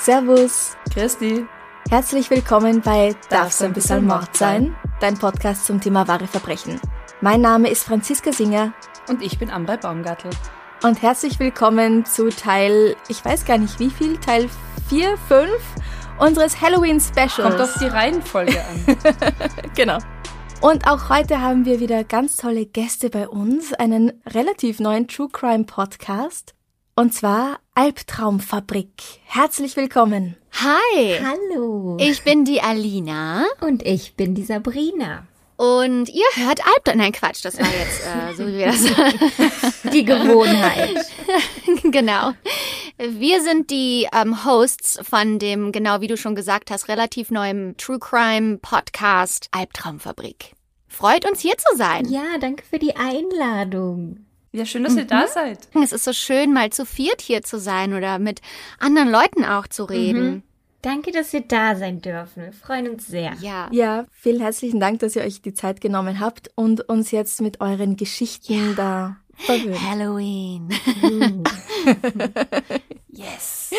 Servus, Christi. herzlich willkommen bei Darf's ein bisschen Mord sein? Dein Podcast zum Thema wahre Verbrechen. Mein Name ist Franziska Singer Und ich bin Amrei Baumgartl. und herzlich willkommen zu Teil, ich weiß gar nicht wie viel, Teil 4, 5 unseres Halloween Specials. Kommt auf die Reihenfolge an. Genau. Und auch heute haben wir wieder ganz tolle Gäste bei uns, einen relativ neuen True Crime Podcast. Und zwar Albtraumfabrik. Herzlich willkommen. Hi, Hallo. ich bin die Alina und ich bin die Sabrina. Und ihr hört Albtraum. Nein, Quatsch, das war jetzt äh, so wie wir das. Die Gewohnheit. genau. Wir sind die ähm, Hosts von dem, genau wie du schon gesagt hast, relativ neuen True Crime Podcast Albtraumfabrik. Freut uns hier zu sein. Ja, danke für die Einladung. Ja, schön, dass ihr da seid. Es ist so schön, mal zu viert hier zu sein oder mit anderen Leuten auch zu reden. Danke, dass wir da sein dürfen. Wir freuen uns sehr. Ja. Ja, vielen herzlichen Dank, dass ihr euch die Zeit genommen habt und uns jetzt mit euren Geschichten da verwöhnt. Halloween. yes.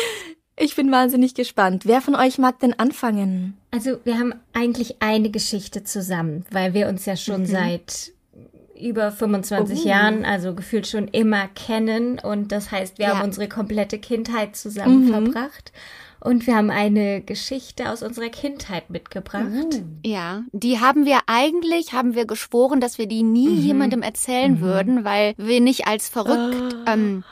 Ich bin wahnsinnig gespannt. Wer von euch mag denn anfangen? Also, wir haben eigentlich eine Geschichte zusammen, weil wir uns ja schon seit über 25 Oh. Jahren, also gefühlt schon immer kennen. Und das heißt, wir Ja. haben unsere komplette Kindheit zusammen verbracht. Und wir haben eine Geschichte aus unserer Kindheit mitgebracht. Ja, die haben wir eigentlich, haben wir geschworen, dass wir die nie Mhm. jemandem erzählen würden, weil wir nicht als verrückt ähm,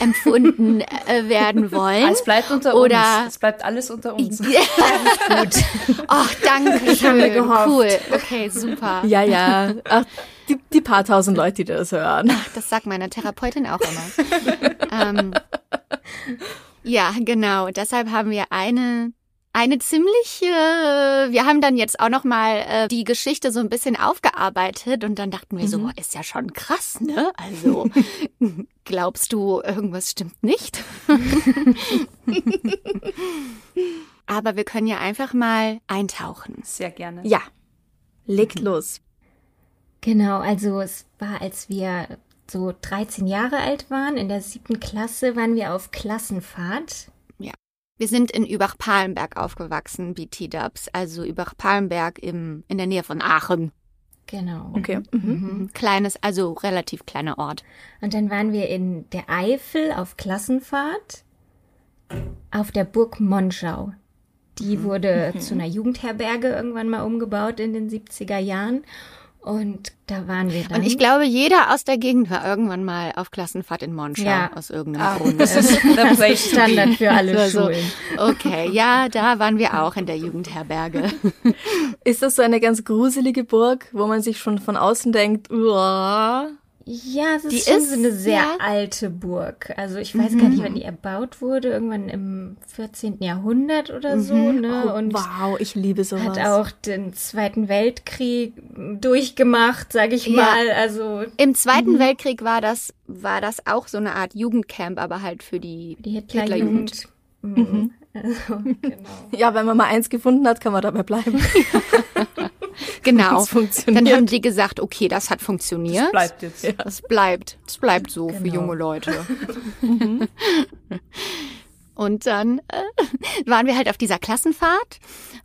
empfunden äh, werden wollen. Es bleibt unter Oder- uns. Es bleibt alles unter uns. Gut. Ach, danke schön. Cool. Okay, super. Ja, ja. Ach, die, die paar tausend Leute, die das hören. Das sagt meine Therapeutin auch immer. ähm, ja, genau. Deshalb haben wir eine eine ziemliche. Wir haben dann jetzt auch noch mal äh, die Geschichte so ein bisschen aufgearbeitet und dann dachten wir so, boah, ist ja schon krass, ne? Also glaubst du, irgendwas stimmt nicht? Aber wir können ja einfach mal eintauchen. Sehr gerne. Ja, legt los. Genau, also es war, als wir so 13 Jahre alt waren, in der siebten Klasse, waren wir auf Klassenfahrt. Wir sind in Übach-Palenberg aufgewachsen, BT-Dubs, also Übach-Palenberg im, in der Nähe von Aachen. Genau. Okay. Mhm. Mhm. Kleines, also relativ kleiner Ort. Und dann waren wir in der Eifel auf Klassenfahrt auf der Burg Monschau. Die wurde zu einer Jugendherberge irgendwann mal umgebaut in den 70er Jahren. Und da waren wir dann. Und ich glaube, jeder aus der Gegend war irgendwann mal auf Klassenfahrt in Monschau, Ja. aus irgendeinem Ah, Grund. das ist to Standard für alle Also, Schulen. Okay, ja, da waren wir auch in der Jugendherberge. Ist das so eine ganz gruselige Burg, wo man sich schon von außen denkt, uah, Ja, es ist Die schon ist- so eine sehr ja. alte Burg. Also ich weiß gar nicht, wann die erbaut wurde. Irgendwann im 14. Jahrhundert oder so. Ne? oh, Und wow, ich liebe sowas. hat auch den Zweiten Weltkrieg durchgemacht, sag ich Ja. mal. Also Im Zweiten Weltkrieg war das, war das auch so eine Art Jugendcamp, aber halt für die, die Hitlerjugend. Mhm. Also, genau. Ja, wenn man mal eins gefunden hat, kann man dabei bleiben. Genau. Das funktioniert. Dann haben die gesagt, okay, das hat funktioniert. Bleibt jetzt. Das bleibt, das bleibt so für Genau. junge Leute. Und dann äh, waren wir halt auf dieser Klassenfahrt.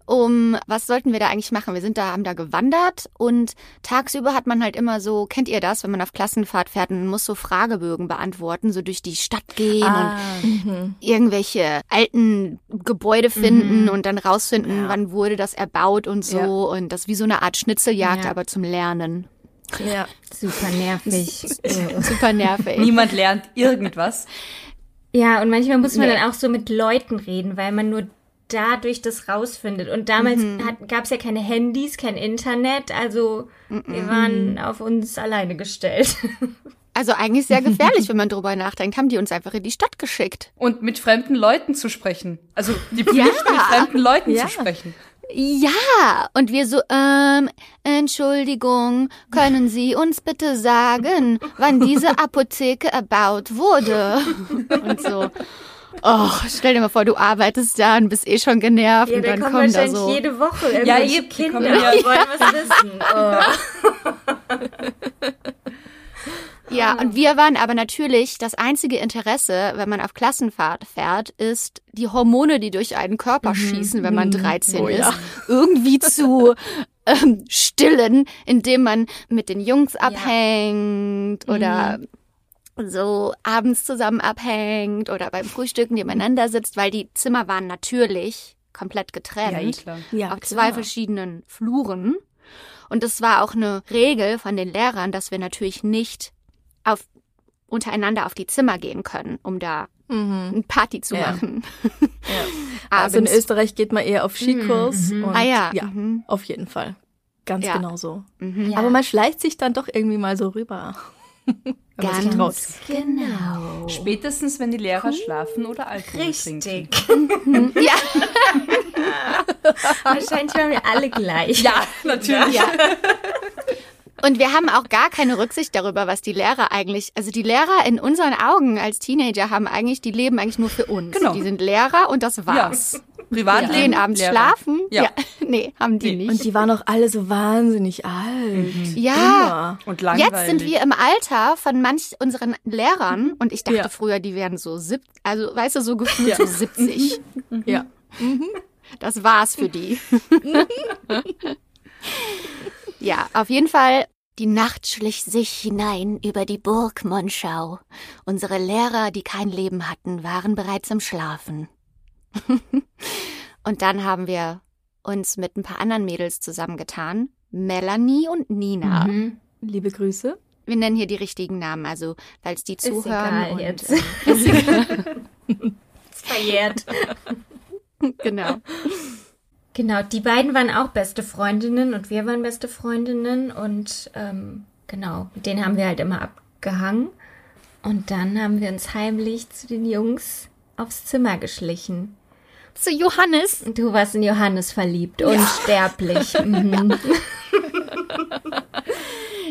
Um was sollten wir da eigentlich machen? Wir sind da, haben da gewandert und tagsüber hat man halt immer so, kennt ihr das, wenn man auf Klassenfahrt fährt und muss so Fragebögen beantworten, so durch die Stadt gehen Ah, und irgendwelche alten Gebäude finden und dann rausfinden, wann wurde das erbaut und so Ja. und das wie so eine Art Schnitzeljagd, Ja. aber zum Lernen. ja. Super nervig. Super nervig. Niemand lernt irgendwas. Ja, und manchmal muss man Nee. dann auch so mit Leuten reden, weil man nur dadurch das rausfindet. Und damals gab es ja keine Handys, kein Internet, also wir waren auf uns alleine gestellt. Also eigentlich sehr gefährlich, wenn man drüber nachdenkt. Haben die uns einfach in die Stadt geschickt. Und mit fremden Leuten zu sprechen. Also die Pflicht, mit fremden Leuten Ja. zu sprechen. Ja, und wir so, ähm, Entschuldigung, können Sie uns bitte sagen, wann diese Apotheke erbaut wurde? Und so. Oh, stell dir mal vor, du arbeitest da und bist eh schon genervt und dann kommen da so. jede Woche Ja, irgendwelche eben, die Kinder kommen ja- wollen was wissen. Oh. Ja, und wir waren aber natürlich, das einzige Interesse, wenn man auf Klassenfahrt fährt, ist die Hormone, die durch einen Körper schießen, wenn man 13 ist, irgendwie zu ähm, stillen, indem man mit den Jungs abhängt oder so abends zusammen abhängt oder beim Frühstücken nebeneinander sitzt, weil die Zimmer waren natürlich komplett getrennt Ja, eh klar. Ja, auf zwei verschiedenen Fluren. Und es war auch eine Regel von den Lehrern, dass wir natürlich nicht auf, untereinander auf die Zimmer gehen können, um da eine Party zu Ja. machen. Also in. Österreich geht man eher auf Skikurs. Und Ah ja, ja mhm. auf jeden Fall. Ganz Ja. genau so. Mhm. Aber man schleicht sich dann doch irgendwie mal so rüber. Ganz traut. Genau. Spätestens, wenn die Lehrer schlafen oder Alkohol trinken. Richtig. Ja, Wahrscheinlich waren wir alle gleich. Ja, natürlich. Und wir haben auch gar keine Rücksicht darüber, was die Lehrer eigentlich, also die Lehrer in unseren Augen als Teenager haben eigentlich, die leben eigentlich nur für uns. Genau. Die sind Lehrer und das Ja. war's. Privatleben. Gehen abends Lehrer. schlafen. Ja. Nee, haben die nicht. Und die waren auch alle so wahnsinnig alt. ja. Immer. Und langweilig. Jetzt sind wir im Alter von manch unseren Lehrern und ich dachte Ja. früher, die wären so sieb, also weißt du, so gefühlt so 70. Ja. Das war's für die. ja, auf jeden Fall. Die Nacht schlich sich hinein über die Burg Monschau. Unsere Lehrer, die kein Leben hatten, waren bereits im Schlafen. und dann haben wir uns mit ein paar anderen Mädels zusammengetan. Melanie und Nina. Mhm. Liebe Grüße. Wir nennen hier die richtigen Namen, also falls die zuhören. egal und, jetzt. äh, ist egal. Ist verjährt. genau. Genau, die beiden waren auch beste Freundinnen und wir waren beste Freundinnen und ähm, genau, mit denen haben wir halt immer abgehangen. Und dann haben wir uns heimlich zu den Jungs aufs Zimmer geschlichen. Zu Johannes. Du warst in Johannes verliebt, unsterblich. Mhm.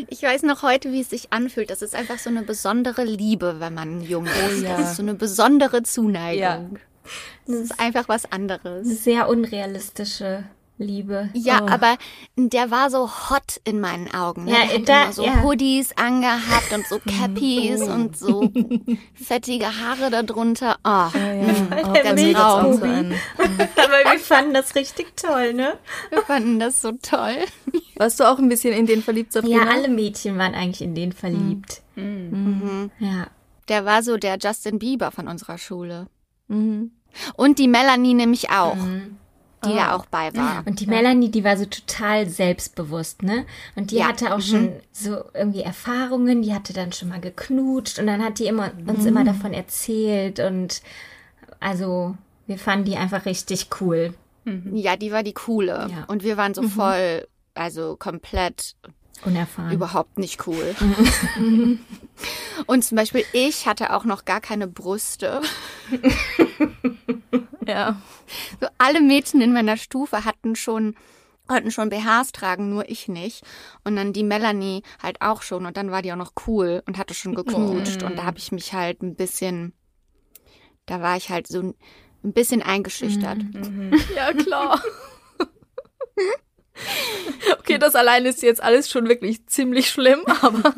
Ich weiß noch heute, wie es sich anfühlt. Das ist einfach so eine besondere Liebe, wenn man jung ist. ja. Das ist so eine besondere Zuneigung. Ja. Das ist einfach was anderes. Sehr unrealistische Liebe. Ja, Oh. aber der war so hot in meinen Augen. Ne? Ja, der hat da- immer so ja. Hoodies angehabt und so Cappies und so fettige Haare darunter. Oh, Oh, Der ganz Milch- auch so Tobi. ein. Aber wir fanden das richtig toll, ne? wir fanden das so toll. Warst du auch ein bisschen in den verliebt, Sabrina? Ja, alle Mädchen waren eigentlich in den verliebt. Mhm. Ja. Der war so der Justin Bieber von unserer Schule. Mhm. Und die Melanie nämlich auch, die da Ah. auch bei war. Und die Melanie, die war so total selbstbewusst, ne? Und die Ja. hatte auch schon so irgendwie Erfahrungen, die hatte dann schon mal geknutscht und dann hat die immer, uns immer davon erzählt und also wir fanden die einfach richtig cool. Ja, die war die coole. Ja. Und wir waren so voll, also komplett Unerfahren. überhaupt nicht cool. Und zum Beispiel ich hatte auch noch gar keine Brüste. Ja. So alle Mädchen in meiner Stufe hatten schon konnten schon BHs tragen, nur ich nicht. Und dann die Melanie halt auch schon. Und dann war die auch noch cool und hatte schon geknutscht. Und da habe ich mich halt ein bisschen, da war ich halt so ein bisschen eingeschüchtert. Ja, klar. Okay, das allein ist jetzt alles schon wirklich ziemlich schlimm, aber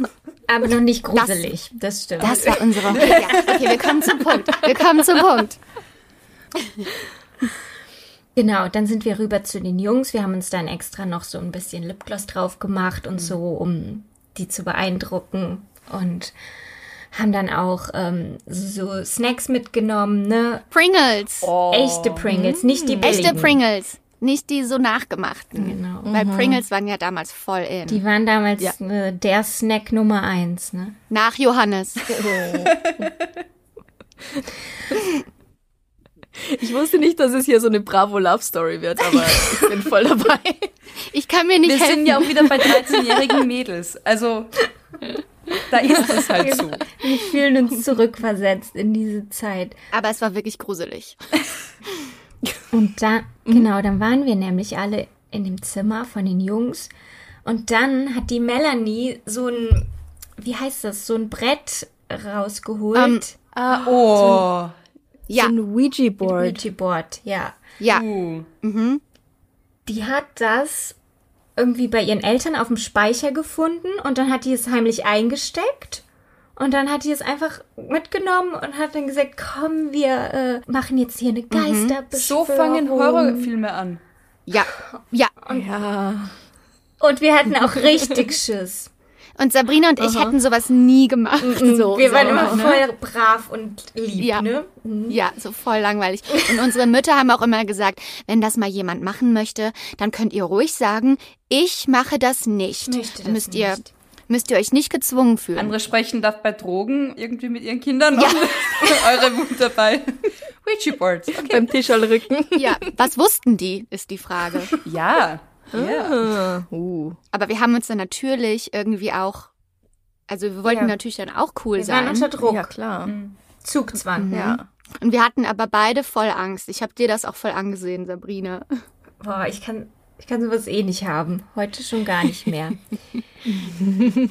Aber noch nicht gruselig, das, stimmt. Das war unsere. Ja, okay, wir kommen zum Punkt. Wir kommen zum Punkt. Genau, dann sind wir rüber zu den Jungs. Wir haben uns dann extra noch so ein bisschen Lipgloss drauf gemacht und so, um die zu beeindrucken. Und haben dann auch ähm, so Snacks mitgenommen, ne? Pringles. Echte Pringles, nicht die billigen. Echte Pringles. Nicht die so nachgemachten. Genau. Weil Pringles waren ja damals voll in. Die waren damals äh, der Snack Nummer eins, ne? Nach Johannes. Ich wusste nicht, dass es hier so eine Bravo Love Story wird, aber ich bin voll dabei. Ich kann mir nicht Wir helfen. sind ja auch wieder bei 13-jährigen Mädels. Also, da ist es halt so. Wir fühlen uns zurückversetzt in diese Zeit. aber es war wirklich gruselig. Und da, genau, dann waren wir nämlich alle in dem Zimmer von den Jungs. Und dann hat die Melanie so ein, wie heißt das, so ein Brett rausgeholt. Ähm, Ah, Oh. Ja, so ein Ouija-Board. Ouija-Board, ja. ja. Uh. Die hat das irgendwie bei ihren Eltern auf dem Speicher gefunden und dann hat die es heimlich eingesteckt. Und dann hat die es einfach mitgenommen und hat dann gesagt, komm, wir äh, machen jetzt hier eine Geisterbeschwörung. So fangen Horrorfilme an. Ja, ja. Ja. Und wir hatten auch richtig Schiss. Und Sabrina und ich hätten sowas nie gemacht. So, wir waren so, immer ne? voll brav und lieb, Ja. ne? Ja, so voll langweilig. Und unsere Mütter haben auch immer gesagt, wenn das mal jemand machen möchte, dann könnt ihr ruhig sagen, ich mache das nicht. Möchte das Dann müsst ihr nicht. Müsst ihr euch nicht gezwungen fühlen. Andere sprechen darf bei Drogen irgendwie mit ihren Kindern noch. Eure Wut dabei. Ouija Boards. Okay. Beim Tischallrücken. Ja, was wussten die, ist die Frage. Ja. Ja. Ah, uh. Aber wir haben uns dann natürlich irgendwie auch, also wir wollten Ja. natürlich dann auch cool Wir waren sein. unter Druck. Ja, klar. Zugzwang. Ja. Und wir hatten aber beide voll Angst. Ich habe dir das auch voll angesehen, Sabrina. Boah, ich kann, ich kann sowas eh nicht haben. Heute schon gar nicht mehr. Und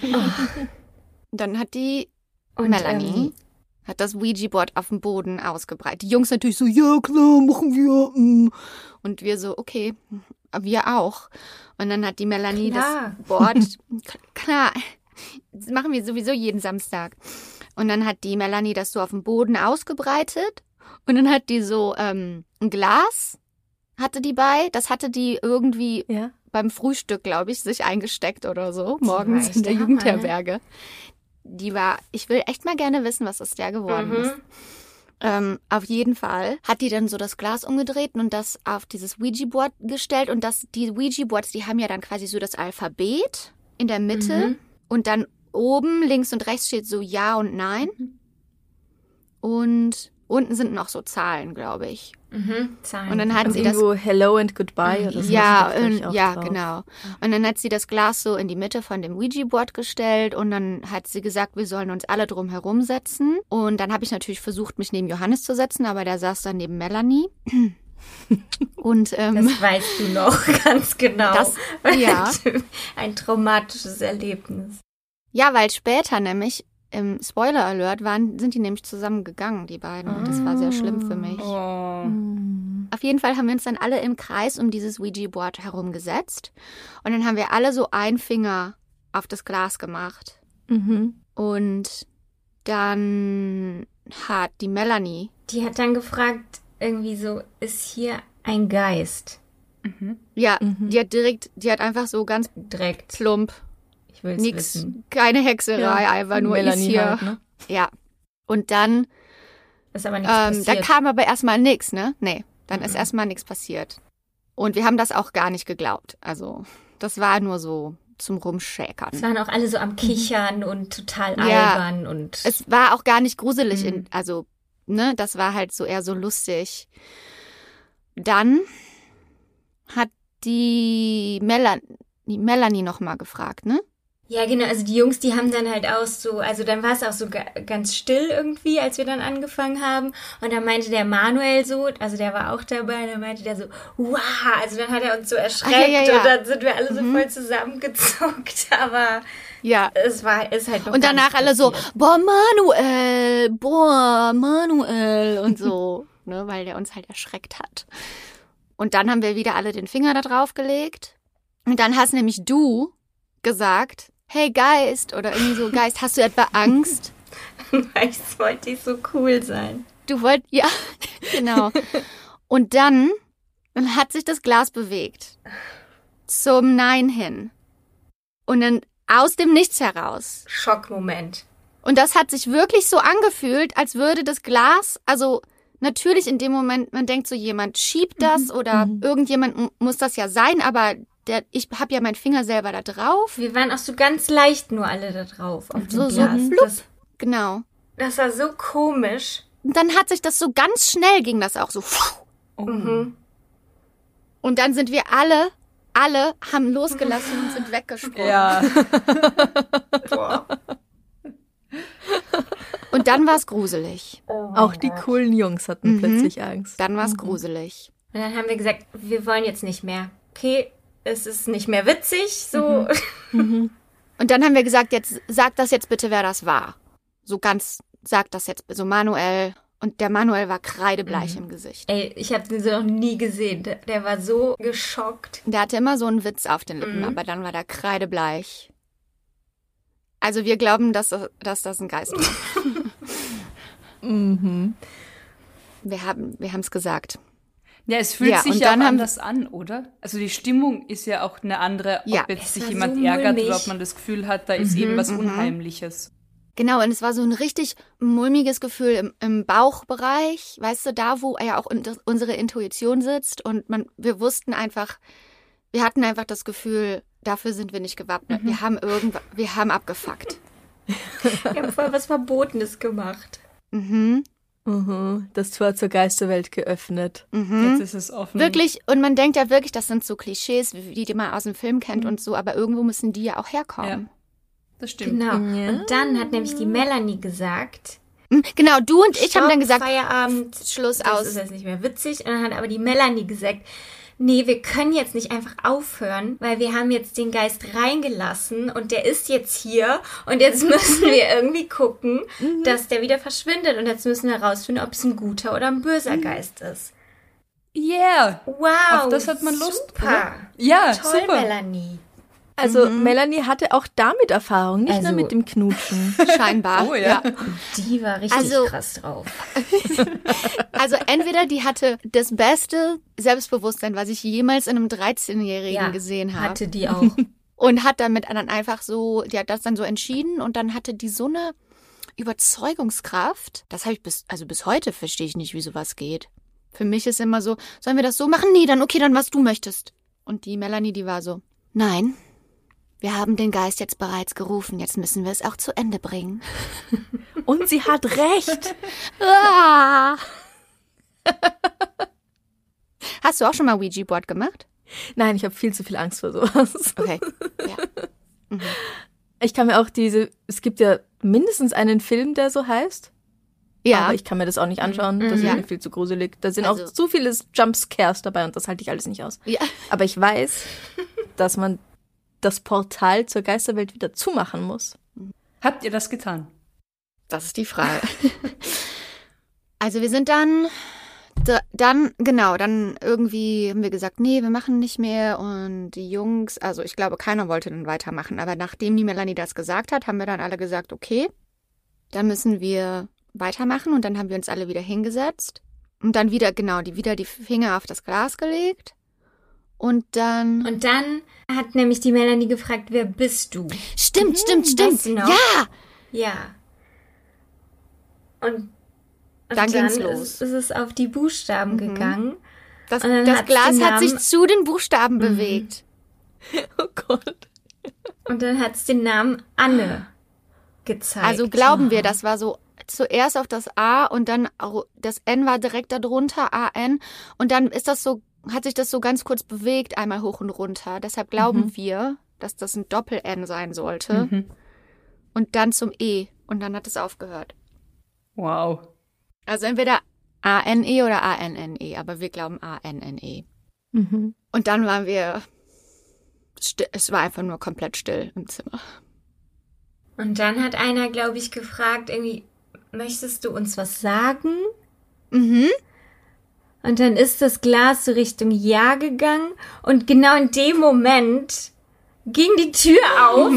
dann hat die Und, Melanie ähm, hat das Ouija-Board auf dem Boden ausgebreitet. Die Jungs natürlich so, ja klar, machen wir. mm. Und wir so, okay, wir auch. Und dann hat die Melanie Klar. das Board, klar, das machen wir sowieso jeden Samstag. Und dann hat die Melanie das so auf dem Boden ausgebreitet. Und dann hat die so ähm, ein Glas, hatte die bei. Das hatte die irgendwie Ja. beim Frühstück, glaube ich, sich eingesteckt oder so, morgens in der der Hammer? Jugendherberge. Die war, ich will echt mal gerne wissen, was aus der geworden ist. Ähm, auf jeden Fall hat die dann so das Glas umgedreht und das auf dieses Ouija-Board gestellt und das, die Ouija-Boards, die haben ja dann quasi so das Alphabet in der Mitte und dann oben links und rechts steht so Ja und Nein und unten sind noch so Zahlen, glaube ich. Mhm, Zahlen. Und dann hat Und sie das irgendwo Hello and Goodbye oder so. ja, und, ja, drauf. genau. Und dann hat sie das Glas so in die Mitte von dem Ouija-Board gestellt und dann hat sie gesagt, wir sollen uns alle drum herum setzen. Und dann habe ich natürlich versucht, mich neben Johannes zu setzen, aber der saß dann neben Melanie. und ähm, Das weißt du noch ganz genau. Das- ja. Ein traumatisches Erlebnis. ja, weil später nämlich im Spoiler Alert waren, sind die nämlich zusammengegangen, die beiden. Und das war sehr schlimm für mich. Oh. Auf jeden Fall haben wir uns dann alle im Kreis um dieses Ouija-Board herumgesetzt. Und dann haben wir alle so einen Finger auf das Glas gemacht. Mhm. Und dann hat die Melanie, Die hat dann gefragt, irgendwie so, ist hier ein Geist? ja, Mhm. die hat direkt, die hat einfach so ganz Direkt. plump, Ich will nix, wissen. keine Hexerei, einfach nur Melanie ist hier. halt, ne? Ja. Und dann, Ist aber nichts ähm, da passiert. kam aber erstmal nix, ne? Nee, dann Mhm. ist erstmal nichts passiert. Und wir haben das auch gar nicht geglaubt. Also, das war nur so zum Rumschäkern. es waren auch alle so am Kichern und total Ja. albern und Es war auch gar nicht gruselig, Mhm. in, also, ne, das war halt so eher so lustig. Dann hat die Melanie, Melanie nochmal gefragt, ne? Ja, genau. Also die Jungs, die haben dann halt auch so, also dann war es auch so ga ganz still irgendwie, als wir dann angefangen haben. Und dann meinte der Manuel so, also der war auch dabei, dann meinte der so, wow, also dann hat er uns so erschreckt Ah, ja, ja, ja. und dann sind wir alle so voll zusammengezuckt. Aber Ja. es war, ist halt noch Und danach alle so, boah, Manuel, boah, Manuel und so, ne, weil der uns halt erschreckt hat. Und dann haben wir wieder alle den Finger da drauf gelegt. Und dann hast nämlich du gesagt, hey Geist, oder irgendwie so, Geist, hast du etwa Angst? Weil ich wollte ich so cool sein. Du wolltest, ja, genau. Und dann, hat sich das Glas bewegt. Zum Nein hin. Und dann aus dem Nichts heraus. Schockmoment. Und das hat sich wirklich so angefühlt, als würde das Glas, also natürlich in dem Moment, man denkt so, jemand schiebt das oder irgendjemand m- muss das ja sein, aber der, ich habe ja meinen Finger selber da drauf. Wir waren auch so ganz leicht nur alle da drauf auf So- so flupp. das, Genau. das war so komisch. dann hat sich das so ganz schnell ging das auch so. Oh. Mhm. Und dann sind wir alle, alle haben losgelassen und sind weggesprungen. Ja. Boah. Und dann war es gruselig. Auch die coolen Jungs hatten Mhm. plötzlich Angst. Dann war es gruselig. Und dann haben wir gesagt, wir wollen jetzt nicht mehr. Okay, es ist nicht mehr witzig, so. Und dann haben wir gesagt, jetzt sag das jetzt bitte, wer das war. So ganz, sag das jetzt, so Manuel. Und der Manuel war kreidebleich im Gesicht. Ey, ich habe den so noch nie gesehen. Der, der war so geschockt. Der hatte immer so einen Witz auf den Lippen, aber dann war der kreidebleich. Also wir glauben, dass, das- dass das ein Geist war. Mhm. Wir haben wir haben es gesagt. Ja, es fühlt Ja, sich und ja dann auch haben- anders an, oder? Also die Stimmung ist ja auch eine andere, ob Ja. jetzt Es sich jemand so ärgert mulmig. oder ob man das Gefühl hat, da ist irgendwas Unheimliches. Genau, und es war so ein richtig mulmiges Gefühl im, im Bauchbereich, weißt du, da, wo ja auch unsere Intuition sitzt. Und man, wir wussten einfach, wir hatten einfach das Gefühl, dafür sind wir nicht gewappnet. Wir haben irgendwas, wir haben abgefuckt. Wir haben voll was Verbotenes gemacht. Mhm. Mhm. Das Tor zur Geisterwelt geöffnet. Mhm. Jetzt ist es offen. Wirklich, und man denkt ja wirklich, das sind so Klischees, wie die, die man aus dem Film kennt und so, aber irgendwo müssen die ja auch herkommen. Das stimmt. Genau. Ja. Und dann hat nämlich die Melanie gesagt, Mhm. Genau, du und ich haben Stopp, dann gesagt, Feierabend, Schluss das aus. ist jetzt nicht mehr witzig. Und dann hat aber die Melanie gesagt, nee, wir können jetzt nicht einfach aufhören, weil wir haben jetzt den Geist reingelassen und der ist jetzt hier und jetzt müssen wir irgendwie gucken, dass der wieder verschwindet und jetzt müssen wir herausfinden, ob es ein guter oder ein böser Geist ist. Yeah. Wow, Auf das hat man Lust, Super. oder? Ja, Toll, super. Melanie. Also Melanie hatte auch damit Erfahrung, nicht Also- nur mit dem Knutschen. scheinbar. Oh ja. Die war richtig Also- krass drauf. Also entweder die hatte das beste Selbstbewusstsein, was ich jemals in einem 13-Jährigen gesehen habe. hatte die auch. Und hat damit dann einfach so, die hat das dann so entschieden und dann hatte die so eine Überzeugungskraft. Das habe ich bis, also bis heute verstehe ich nicht, wie sowas geht. Für mich ist immer so, sollen wir das so machen? Nee, dann okay, dann was du möchtest. Und die Melanie, die war so, nein, wir haben den Geist jetzt bereits gerufen, jetzt müssen wir es auch zu Ende bringen. Und sie hat recht. Ah. Hast du auch schon mal Ouija-Board gemacht? Nein, ich habe viel zu viel Angst vor sowas. Okay. Ja. Ich kann mir auch diese, es gibt ja mindestens einen Film, der so heißt. Ja. Aber ich kann mir das auch nicht anschauen. Das ist Ja. mir viel zu gruselig. Da sind Also- auch zu viele Jumpscares dabei und das halte ich alles nicht aus. ja. Aber ich weiß, dass man das Portal zur Geisterwelt wieder zumachen muss. Habt ihr das getan? Das ist die Frage. also wir sind dann, da, dann, genau, dann irgendwie haben wir gesagt, nee, wir machen nicht mehr. Und die Jungs, also ich glaube, keiner wollte dann weitermachen. Aber nachdem die Melanie das gesagt hat, haben wir dann alle gesagt, okay, dann müssen wir weitermachen. Und dann haben wir uns alle wieder hingesetzt. Und dann wieder, genau, die wieder die Finger auf das Glas gelegt. Und dann. Und dann hat nämlich die Melanie gefragt, wer bist du? Stimmt, stimmt, stimmt. weißt du noch? Ja! Ja. Und, und Dann ging's ist, los. ist es auf die Buchstaben gegangen. Das, dann das Glas hat sich zu den Buchstaben bewegt. Oh Gott. Und dann hat es den Namen Anne gezeigt. Also glauben wir, das war so zuerst auf das A und dann das N war direkt darunter, AN. Und dann ist das so, hat sich das so ganz kurz bewegt, einmal hoch und runter. Deshalb glauben wir, dass das ein Doppel-N sein sollte. Mhm. Und dann zum E. Und dann hat es aufgehört. Wow. Also entweder A-N-E oder A-N-N-E, aber wir glauben A-N-N-E. Mhm. Und dann waren wir, es war einfach nur komplett still im Zimmer. Und dann hat einer, glaube ich, gefragt, irgendwie, möchtest du uns was sagen? Mhm. Und dann ist das Glas so Richtung Ja gegangen und genau in dem Moment ging die Tür auf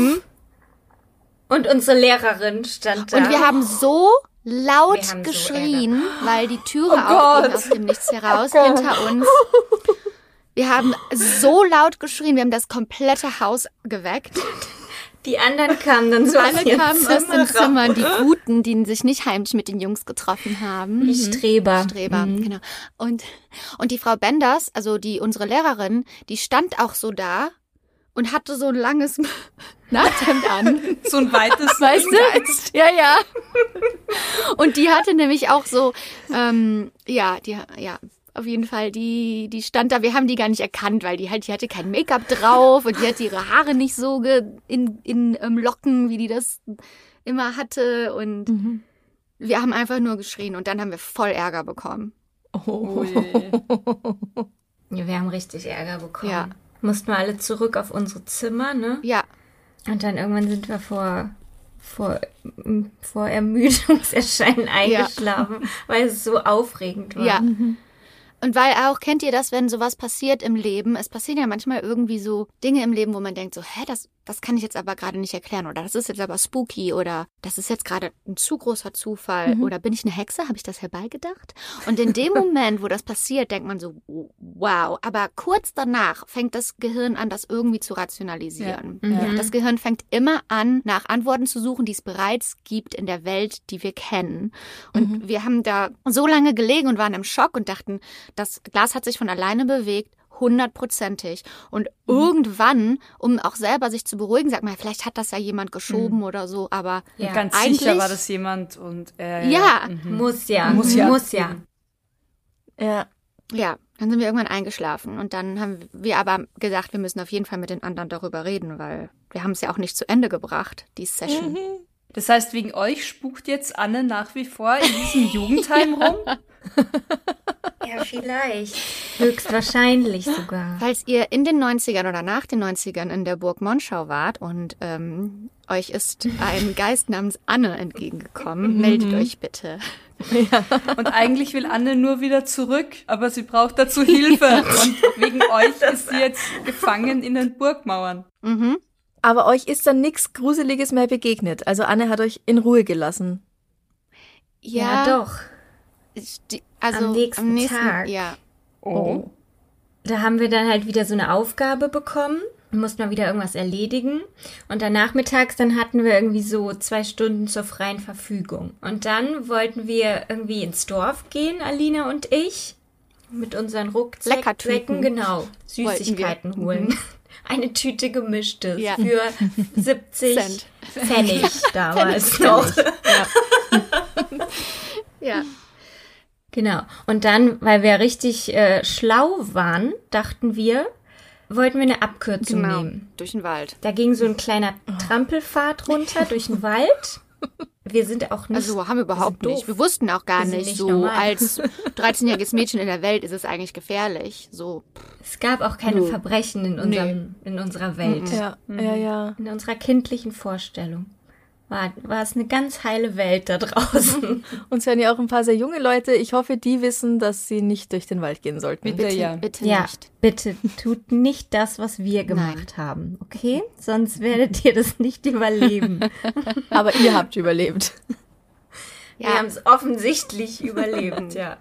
und unsere Lehrerin stand da. Und wir haben so laut haben so geschrien, weil die Türe Oh aufging aus dem Nichts heraus hinter uns. Wir haben so laut geschrien, wir haben das komplette Haus geweckt. Die anderen kamen dann so aus Alle ihren kamen aus Zimmer den Zimmern, die Guten, die sich nicht heimlich mit den Jungs getroffen haben. Die Streber. Streber, genau. Und, und die Frau Benders, also die, unsere Lehrerin, die stand auch so da und hatte so ein langes Nachthemd an. So ein weites Weißt du? Ja, ja. Und die hatte nämlich auch so, ähm, ja, die, ja, auf jeden Fall, die, die stand da, wir haben die gar nicht erkannt, weil die halt, die hatte kein Make-up drauf und die hatte ihre Haare nicht so ge, in, in ähm, Locken, wie die das immer hatte und wir haben einfach nur geschrien und dann haben wir voll Ärger bekommen. Ja, wir haben richtig Ärger bekommen. Ja. Mussten wir alle zurück auf unsere Zimmer, ne? Ja, Und dann irgendwann sind wir vor, vor, vor Ermüdungserscheinen eingeschlafen, weil es so aufregend war. ja. Und weil auch, kennt ihr das, wenn sowas passiert im Leben? Es passieren ja manchmal irgendwie so Dinge im Leben, wo man denkt so, hä, das, das kann ich jetzt aber gerade nicht erklären oder das ist jetzt aber spooky oder das ist jetzt gerade ein zu großer Zufall oder bin ich eine Hexe? Habe ich das herbeigedacht? Und in dem Moment, wo das passiert, denkt man so, wow. Aber kurz danach fängt das Gehirn an, das irgendwie zu rationalisieren. Ja. Das Gehirn fängt immer an, nach Antworten zu suchen, die es bereits gibt in der Welt, die wir kennen. Und wir haben da so lange gelegen und waren im Schock und dachten, das Glas hat sich von alleine bewegt. Hundertprozentig. Und irgendwann, um auch selber sich zu beruhigen, sagt man, vielleicht hat das ja jemand geschoben oder so, aber Ja. Ganz Eigentlich- sicher war das jemand und äh, Ja. mhm. Muss ja. Muss ja. Muss ja. Ja. ja, dann sind wir irgendwann eingeschlafen. Und dann haben wir aber gesagt, wir müssen auf jeden Fall mit den anderen darüber reden, weil wir haben es ja auch nicht zu Ende gebracht, die Session. Das heißt, wegen euch spukt jetzt Anne nach wie vor in diesem Jugendheim rum? Ja, vielleicht. Höchstwahrscheinlich sogar. Falls ihr in den 90ern oder nach den 90ern in der Burg Monschau wart und ähm, euch ist ein Geist namens Anne entgegengekommen, meldet euch bitte. Und eigentlich will Anne nur wieder zurück, aber sie braucht dazu Hilfe. Und wegen euch ist sie jetzt gefangen in den Burgmauern. Mhm. Aber euch ist dann nichts Gruseliges mehr begegnet. Also Anne hat euch in Ruhe gelassen. Ja, doch. Die, also Am nächsten Tag. Ja. Oh. Da haben wir dann halt wieder so eine Aufgabe bekommen. Mussten wir wieder irgendwas erledigen. Und dann nachmittags, dann hatten wir irgendwie so zwei Stunden zur freien Verfügung. Und dann wollten wir irgendwie ins Dorf gehen, Alina und ich. Mit unseren Rucksäcken. Genau. Süßigkeiten holen. Eine Tüte gemischtes Ja. für 70 Cent. Pfennig damals noch. Ja. Genau. Und dann, weil wir richtig äh, schlau waren, dachten wir, wollten wir eine Abkürzung Genau. nehmen. Durch den Wald. Da ging so ein kleiner Trampelpfad runter durch den Wald. Wir sind auch nicht. Also haben wir überhaupt sind nicht. Wir wussten auch gar Wir nicht, nicht so normal. als 13-jähriges Mädchen in der Welt ist es eigentlich gefährlich. So. es gab auch keine Nö. Verbrechen in, unserem, in unserer Welt. Ja, ja, ja. In unserer kindlichen Vorstellung war, war es eine ganz heile Welt da draußen. Uns hören ja auch ein paar sehr junge Leute. Ich hoffe, die wissen, dass sie nicht durch den Wald gehen sollten. Bitte, ja. Bitte ja, nicht. bitte tut nicht das, was wir gemacht haben, okay? Sonst werdet ihr das nicht überleben. Aber ihr habt überlebt. Wir haben es offensichtlich überlebt, ja.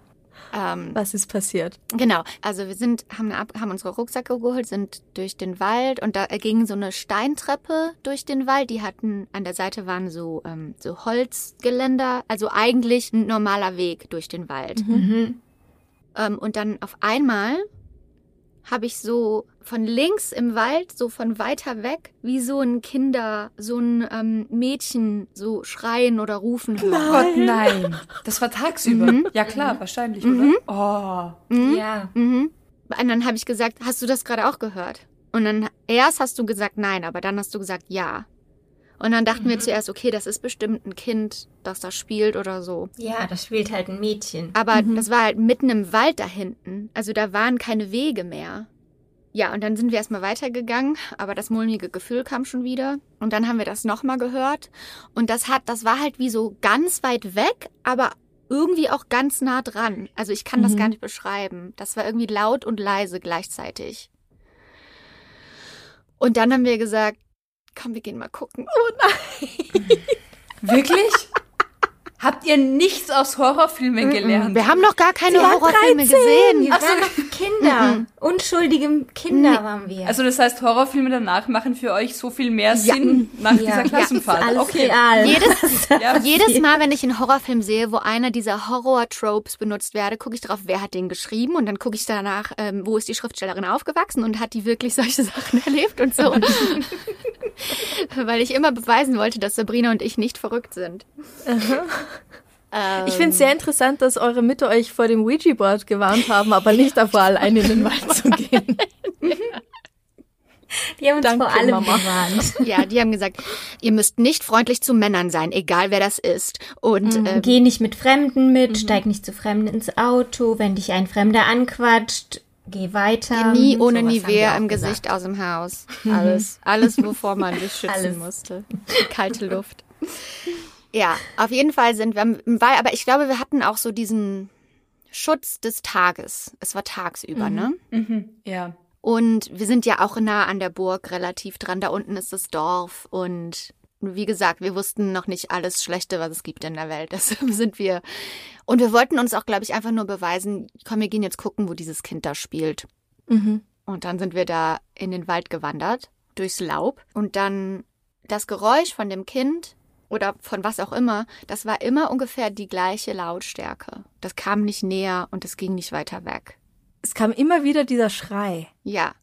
Ähm, Was ist passiert? Genau, also wir sind, haben, eine, haben unsere Rucksäcke geholt, sind durch den Wald und da ging so eine Steintreppe durch den Wald. Die hatten, an der Seite waren so, ähm, so Holzgeländer, also eigentlich ein normaler Weg durch den Wald. Mhm. Ähm, und dann auf einmal habe ich so von links im Wald, so von weiter weg, wie so ein Kinder, so ein ähm, Mädchen so schreien oder rufen Oh hören. Gott, nein. Das war tagsüber. Ja klar, wahrscheinlich, oder? Oh. Mhm. Ja. Mhm. Und dann habe ich gesagt, hast du das gerade auch gehört? Und dann erst hast du gesagt nein, aber dann hast du gesagt ja. Und dann dachten wir zuerst, okay, das ist bestimmt ein Kind, das da spielt oder so. Ja, da spielt halt ein Mädchen. Aber das war halt mitten im Wald da hinten. Also da waren keine Wege mehr. Ja, und dann sind wir erstmal weitergegangen, aber das mulmige Gefühl kam schon wieder. Und dann haben wir das nochmal gehört. Und das hat, das war halt wie so ganz weit weg, aber irgendwie auch ganz nah dran. Also ich kann das gar nicht beschreiben. Das war irgendwie laut und leise gleichzeitig. Und dann haben wir gesagt, komm, wir gehen mal gucken. Wirklich? Habt ihr nichts aus Horrorfilmen gelernt? Wir haben noch gar keine Horrorfilme Wir gesehen. waren noch Kinder. Unschuldige Kinder waren wir. Also das heißt, Horrorfilme danach machen für euch so viel mehr Sinn nach Ja. dieser Ja, Klassenfahrt. ist alles okay. real. Jedes, Ja. jedes Mal, wenn ich einen Horrorfilm sehe, wo einer dieser Horror-Tropes benutzt werde, gucke ich drauf, wer hat den geschrieben und dann gucke ich danach, ähm, wo ist die Schriftstellerin aufgewachsen und hat die wirklich solche Sachen erlebt und so. weil ich immer beweisen wollte, dass Sabrina und ich nicht verrückt sind. Ähm, Ich finde es sehr interessant, dass eure Mütter euch vor dem Ouija-Board gewarnt haben, aber nicht davor, allein in den Wald zu gehen. Die haben uns Danke, vor allem Mama. gewarnt. Ja, die haben gesagt, ihr müsst nicht freundlich zu Männern sein, egal wer das ist. Und ähm, Geh nicht mit Fremden mit, steig nicht zu Fremden ins Auto. Wenn dich ein Fremder anquatscht, geh weiter. nie ohne die Nivea im gesagt. Gesicht aus dem Haus. Alles, alles, wovor man sich schützen Alles. musste. Kalte Luft. Ja, auf jeden Fall sind wir im Wald, aber ich glaube, wir hatten auch so diesen Schutz des Tages. Es war tagsüber, ne? Mhm. Ja. Und wir sind ja auch nah an der Burg relativ dran. Da unten ist das Dorf. Und wie gesagt, wir wussten noch nicht alles Schlechte, was es gibt in der Welt. Deshalb sind wir. Und wir wollten uns auch, glaube ich, einfach nur beweisen, komm, wir gehen jetzt gucken, wo dieses Kind da spielt. Mhm. Und dann sind wir da in den Wald gewandert, durchs Laub. Und dann das Geräusch von dem Kind oder von was auch immer, das war immer ungefähr die gleiche Lautstärke. Das kam nicht näher und es ging nicht weiter weg. Es kam immer wieder dieser Schrei. Ja,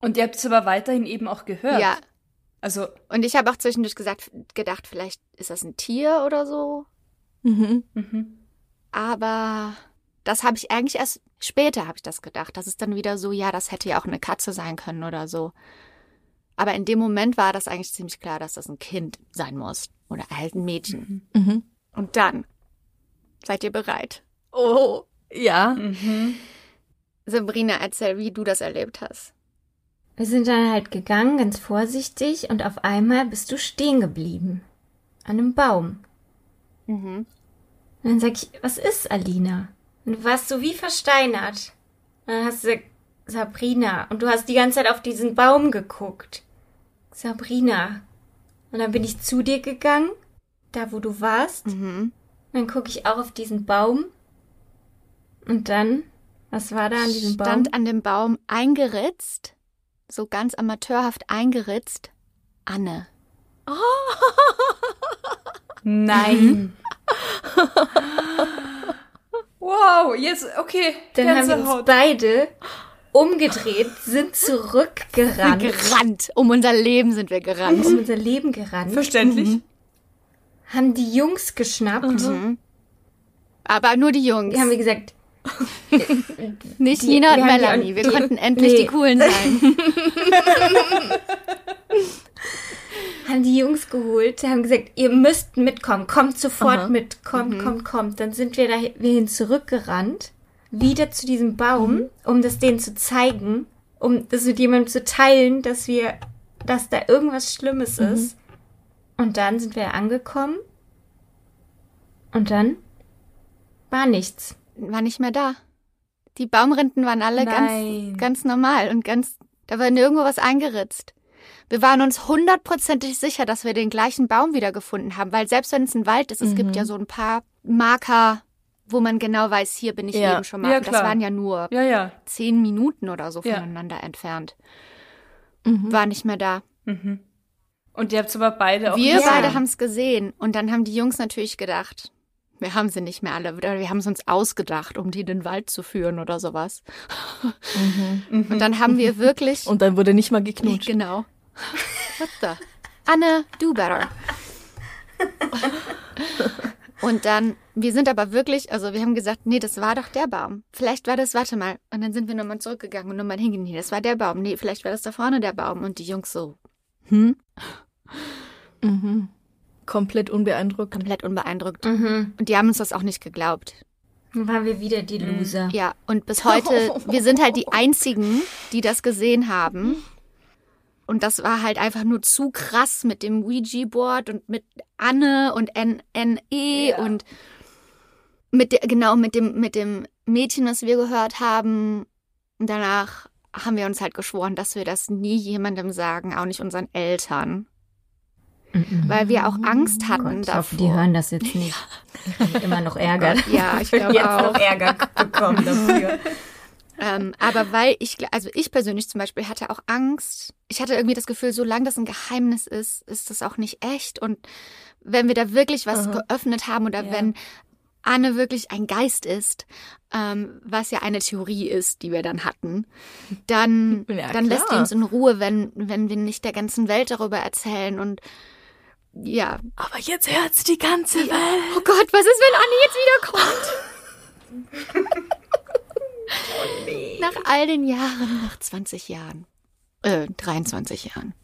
Und ihr habt es aber weiterhin eben auch gehört. ja. Also, Und ich habe auch zwischendurch gesagt, gedacht, vielleicht ist das ein Tier oder so. Mhm. mhm. Aber das habe ich eigentlich erst später habe ich das gedacht. Das ist dann wieder so, ja, das hätte ja auch eine Katze sein können oder so. Aber in dem Moment war das eigentlich ziemlich klar, dass das ein Kind sein muss. Oder ein Mädchen. Mhm. Und dann seid ihr bereit. Oh, ja. Mhm. Sabrina, erzähl, wie du das erlebt hast. Wir sind dann halt gegangen, ganz vorsichtig, und auf einmal bist du stehen geblieben. An einem Baum. Mhm. Und dann sag ich, was ist Alina? Und du warst so wie versteinert. Und dann hast du gesagt, Sabrina. Und du hast die ganze Zeit auf diesen Baum geguckt. Sabrina. Und dann bin ich zu dir gegangen, da wo du warst. Mhm. Dann gucke ich auch auf diesen Baum. Und dann, was war da an diesem Baum? Stand an dem Baum eingeritzt, so ganz amateurhaft eingeritzt, Anne. Nein. wow, jetzt, okay. dann haben wir uns beide umgedreht, sind zurückgerannt. Gerannt. Um unser Leben sind wir gerannt. um unser Leben gerannt. Verständlich. Haben die Jungs geschnappt. Mhm. Aber nur die Jungs. Die haben wir gesagt, Nicht die- Nina und wir haben die Melanie. an- Wir die- konnten endlich nee. die Coolen sein. haben die Jungs geholt, haben gesagt, ihr müsst mitkommen, kommt sofort Aha. mit, kommt, kommt, kommt. Dann sind wir dahin zurückgerannt, wieder zu diesem Baum, um das denen zu zeigen, um das mit jemandem zu teilen, dass wir, dass da irgendwas Schlimmes ist. Und dann sind wir angekommen und dann war nichts. War nicht mehr da. Die Baumrinden waren alle Nein. ganz, ganz normal und ganz, da war nirgendwo was eingeritzt. Wir waren uns hundertprozentig sicher, dass wir den gleichen Baum wiedergefunden haben, weil selbst wenn es ein Wald ist, es gibt ja so ein paar Marker, wo man genau weiß, hier bin ich Ja. eben schon mal. Ja, das waren ja nur Ja, zehn Minuten oder so voneinander entfernt. Mhm. War nicht mehr da. Mhm. Und ihr habt es aber beide auch Wir gesehen. beide haben es gesehen und dann haben die Jungs natürlich gedacht, wir haben sie nicht mehr alle, oder wir haben es uns ausgedacht, um die in den Wald zu führen oder sowas. Und dann haben wir wirklich Und dann wurde nicht mal geknutscht. genau. What the? Anne, do better. Und dann, wir sind aber wirklich, also wir haben gesagt, nee, das war doch der Baum. Vielleicht war das, warte mal. Und dann sind wir nochmal zurückgegangen und nochmal hingegangen, nee, das war der Baum. Nee, vielleicht war das da vorne der Baum. Und die Jungs so, hm? Mhm. Komplett unbeeindruckt. Komplett unbeeindruckt. Mhm. Und die haben uns das auch nicht geglaubt. Dann waren wir wieder die Loser. Ja, und bis heute, wir sind halt die Einzigen, die das gesehen haben. Und das war halt einfach nur zu krass mit dem Ouija-Board und mit Anne und NNE und mit der, genau mit dem, mit dem Mädchen, was wir gehört haben. Und danach haben wir uns halt geschworen, dass wir das nie jemandem sagen, auch nicht unseren Eltern. Weil wir auch Angst hatten Gott, ich davor. hoffe, die hören das jetzt nicht. Ich habe immer noch Ärger. Ja, ich glaube jetzt auch. noch Ärger bekommen dafür. Ähm, aber weil ich, also ich persönlich zum Beispiel hatte auch Angst. Ich hatte irgendwie das Gefühl, solange das ein Geheimnis ist, ist das auch nicht echt. Und wenn wir da wirklich was Aha. geöffnet haben oder Ja. wenn Anne wirklich ein Geist ist, ähm, was ja eine Theorie ist, die wir dann hatten, dann, Ja, dann lässt die uns in Ruhe, wenn, wenn wir nicht der ganzen Welt darüber erzählen und ja. Aber jetzt hört's die ganze Welt. Oh Gott, was ist, wenn Anne jetzt wiederkommt? Nach all den Jahren, nach 20 Jahren. Äh, 23 Jahren.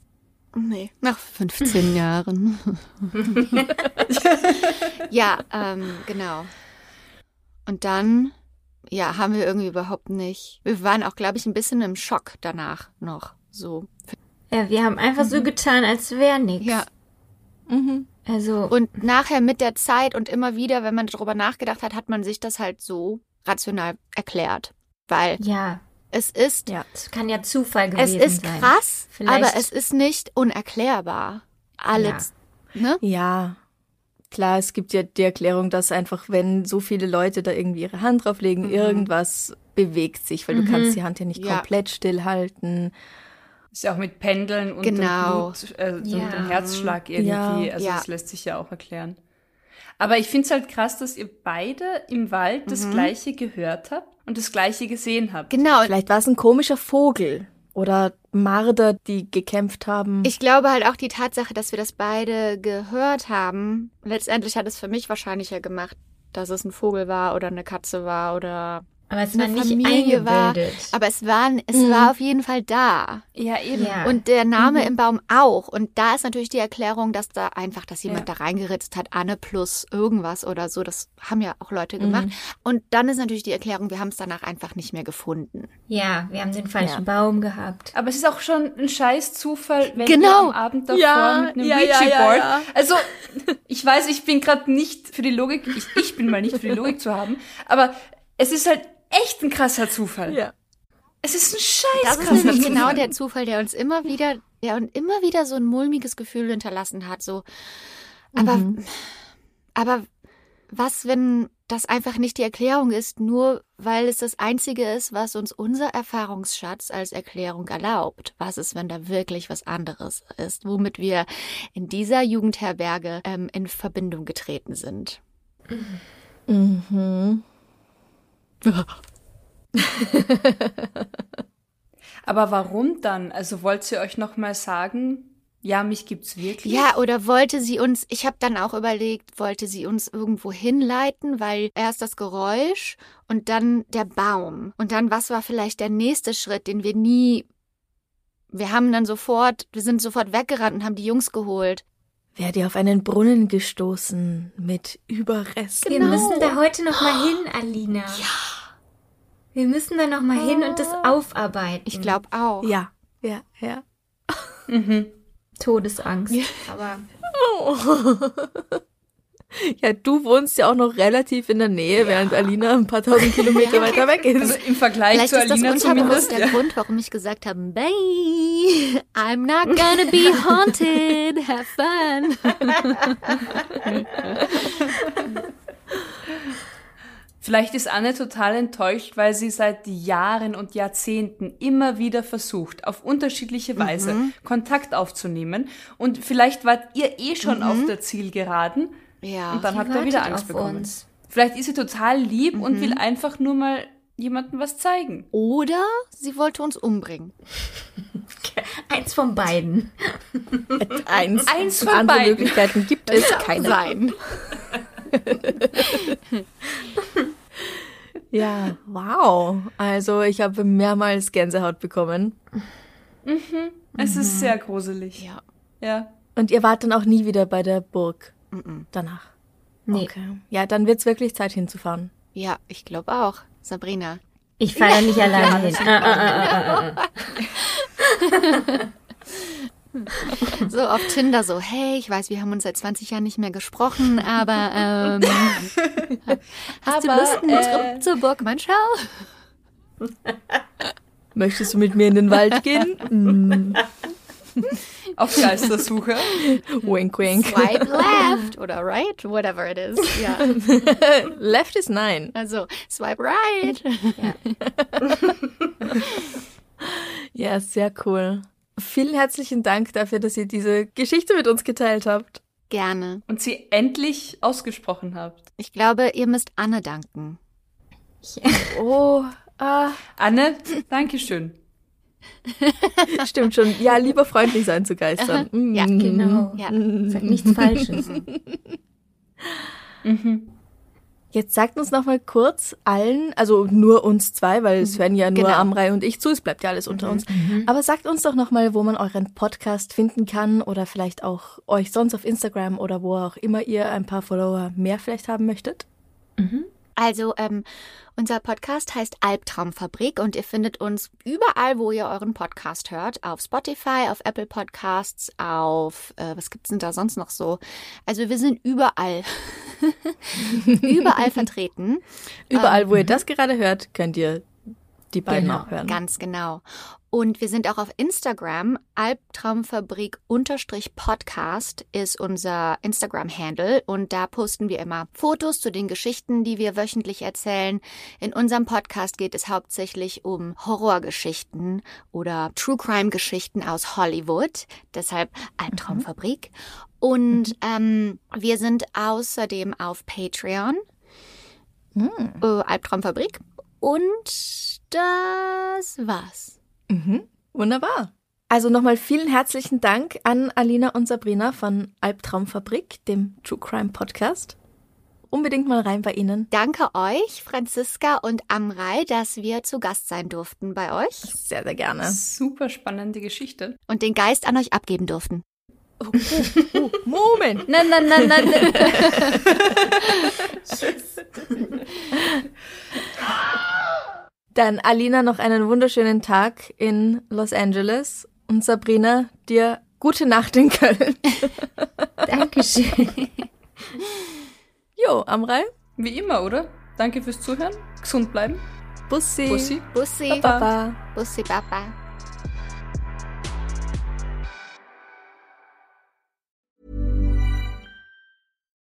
Nee, nach 15 Jahren. ja, ähm, genau. Und dann, ja, haben wir irgendwie überhaupt nicht. Wir waren auch, glaube ich, ein bisschen im Schock danach noch. So. Ja, wir haben einfach so getan, als wäre nichts. Ja. Also, Und nachher mit der Zeit und immer wieder, wenn man darüber nachgedacht hat, hat man sich das halt so rational erklärt. Weil ja, es ist, Ja. es kann ja Zufall es gewesen ist sein. krass, Vielleicht- aber es ist nicht unerklärbar. Alles, ne? Ja. Klar, es gibt ja die Erklärung, dass einfach, wenn so viele Leute da irgendwie ihre Hand drauflegen, irgendwas bewegt sich, weil du kannst die Hand ja nicht Ja. komplett stillhalten. Ist ja auch mit Pendeln und Genau. dem, Blut, äh, Ja. und dem Herzschlag irgendwie. Ja. Also Ja. das lässt sich ja auch erklären. Aber ich finde es halt krass, dass ihr beide im Wald das Gleiche gehört habt und das Gleiche gesehen habt. Genau. Vielleicht war es ein komischer Vogel oder Marder, die gekämpft haben. Ich glaube halt auch die Tatsache, dass wir das beide gehört haben, letztendlich hat es für mich wahrscheinlicher gemacht, dass es ein Vogel war oder eine Katze war oder aber es war nicht Familie war. eingebildet. Aber es war, es war auf jeden Fall da. Ja, eben. Ja. Und der Name im Baum auch. Und da ist natürlich die Erklärung, dass da einfach, dass jemand Ja. da reingeritzt hat, Anne plus irgendwas oder so. Das haben ja auch Leute gemacht. Und dann ist natürlich die Erklärung, wir haben es danach einfach nicht mehr gefunden. ja, wir haben den falschen Baum gehabt. Aber es ist auch schon ein scheiß Zufall, wenn Genau. am Abend davor Ja, mit einem ja, ja, Ouija ja, Board. ja. Also, ich weiß, ich bin gerade nicht für die Logik, ich, ich bin mal nicht für die Logik zu haben, aber es ist halt echt ein krasser Zufall. ja. Es ist ein scheiß Das ist krasser nämlich Zufall. genau der Zufall, der uns immer wieder, der uns immer wieder so ein mulmiges Gefühl hinterlassen hat. So, aber, aber was, wenn das einfach nicht die Erklärung ist, nur weil es das Einzige ist, was uns unser Erfahrungsschatz als Erklärung erlaubt? Was ist, wenn da wirklich was anderes ist, womit wir in dieser Jugendherberge ähm, in Verbindung getreten sind? Aber warum dann? Also wollt ihr euch noch mal sagen, ja, mich gibt's wirklich? Ja, oder wollte sie uns, ich habe dann auch überlegt, wollte sie uns irgendwo hinleiten, weil erst das Geräusch und dann der Baum. Und dann, was war vielleicht der nächste Schritt, den wir nie. Wir haben dann sofort, wir sind sofort weggerannt und haben die Jungs geholt. Ihr auf einen Brunnen gestoßen mit Überresten? Wir müssen da heute noch mal hin, Alina. Ja. Wir müssen da noch mal hin und das aufarbeiten. Ich glaube auch. Ja, ja, ja. Todesangst. Aber Ja, du wohnst ja auch noch relativ in der Nähe, während Alina ein paar tausend Kilometer weiter weg ist. Also im Vergleich Vielleicht zu ist das Alina zumindest. der Ja. Grund, warum ich gesagt habe, bye, I'm not gonna be haunted, have fun. Vielleicht ist Anne total enttäuscht, weil sie seit Jahren und Jahrzehnten immer wieder versucht, auf unterschiedliche Weise Kontakt aufzunehmen. Und vielleicht wart ihr eh schon auf der Zielgeraden Ja. und dann habt ihr wieder Angst bekommen. uns. Vielleicht ist sie total lieb und will einfach nur mal jemandem was zeigen. Oder sie wollte uns umbringen. eins von beiden. Eins, Eins von Andere beiden. Möglichkeiten gibt es keine. Sein. Ja, wow. Also ich habe mehrmals Gänsehaut bekommen. Es ist sehr gruselig. Ja. Ja. Und ihr wart dann auch nie wieder bei der Burg danach. Nee. Okay. Ja, dann wird's wirklich Zeit hinzufahren. Ja, ich glaube auch. Sabrina. Ich fahre da nicht alleine hin. Ah, ah, ah, ah, ah. So auf Tinder so, hey, ich weiß, wir haben uns seit 20 Jahren nicht mehr gesprochen, aber ähm, hast du Aber, Lust äh, zur, zur Burg Manschau? Möchtest du mit mir in den Wald gehen? Mm, Auf Geistersuche. wink, wink. Swipe left oder right, whatever it is. Ja, Left is nein. also swipe right. Ja, sehr cool. Vielen herzlichen Dank dafür, dass ihr diese Geschichte mit uns geteilt habt. Gerne. Und sie endlich ausgesprochen habt. Ich glaube, ihr müsst Anne danken. Oh, ah, Anne, Dankeschön. stimmt schon. Ja, lieber freundlich sein zu Geistern. Mm. Ja, Genau. Ja. Sag nichts Falsches. Jetzt sagt uns noch mal kurz allen, also nur uns zwei, weil es hören ja nur Genau. Amrei und ich zu, es bleibt ja alles unter uns. Aber sagt uns doch noch mal, wo man euren Podcast finden kann oder vielleicht auch euch sonst auf Instagram oder wo auch immer ihr ein paar Follower mehr vielleicht haben möchtet. Also, ähm, unser Podcast heißt Albtraumfabrik und ihr findet uns überall, wo ihr euren Podcast hört. Auf Spotify, auf Apple Podcasts, auf, äh, was gibt's denn da sonst noch so? Also, wir sind überall. überall vertreten. Überall, wo ihr das gerade hört, könnt ihr die beiden Genau, auch hören. Ganz genau. Und wir sind auch auf Instagram. Albtraumfabrik-podcast ist unser Instagram-Handle. Und da posten wir immer Fotos zu den Geschichten, die wir wöchentlich erzählen. In unserem Podcast geht es hauptsächlich um Horrorgeschichten oder True Crime-Geschichten aus Hollywood. Deshalb Albtraumfabrik. Und ähm, wir sind außerdem auf Patreon. Äh, Albtraumfabrik. Und das war's. Mhm. Wunderbar. Also nochmal vielen herzlichen Dank an Alina und Sabrina von Albtraumfabrik, dem True Crime Podcast. Unbedingt mal rein bei Ihnen. Danke euch, Franziska und Amrei, dass wir zu Gast sein durften bei euch Sehr, sehr gerne. Super spannende Geschichte. und den Geist an euch abgeben durften. Oh, Moment. Nein, nein, nein, nein. nein. Dann Alina noch einen wunderschönen Tag in Los Angeles und Sabrina dir gute Nacht in Köln. Dankeschön. Jo, Amrei, Wie immer, oder? Danke fürs Zuhören. Gesund bleiben. Bussi. Bussi. Bussi, Baba. Bussi, Baba.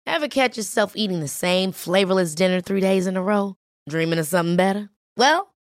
Ever catch yourself eating the same flavorless dinner three days in a row? Dreaming of something better? Well,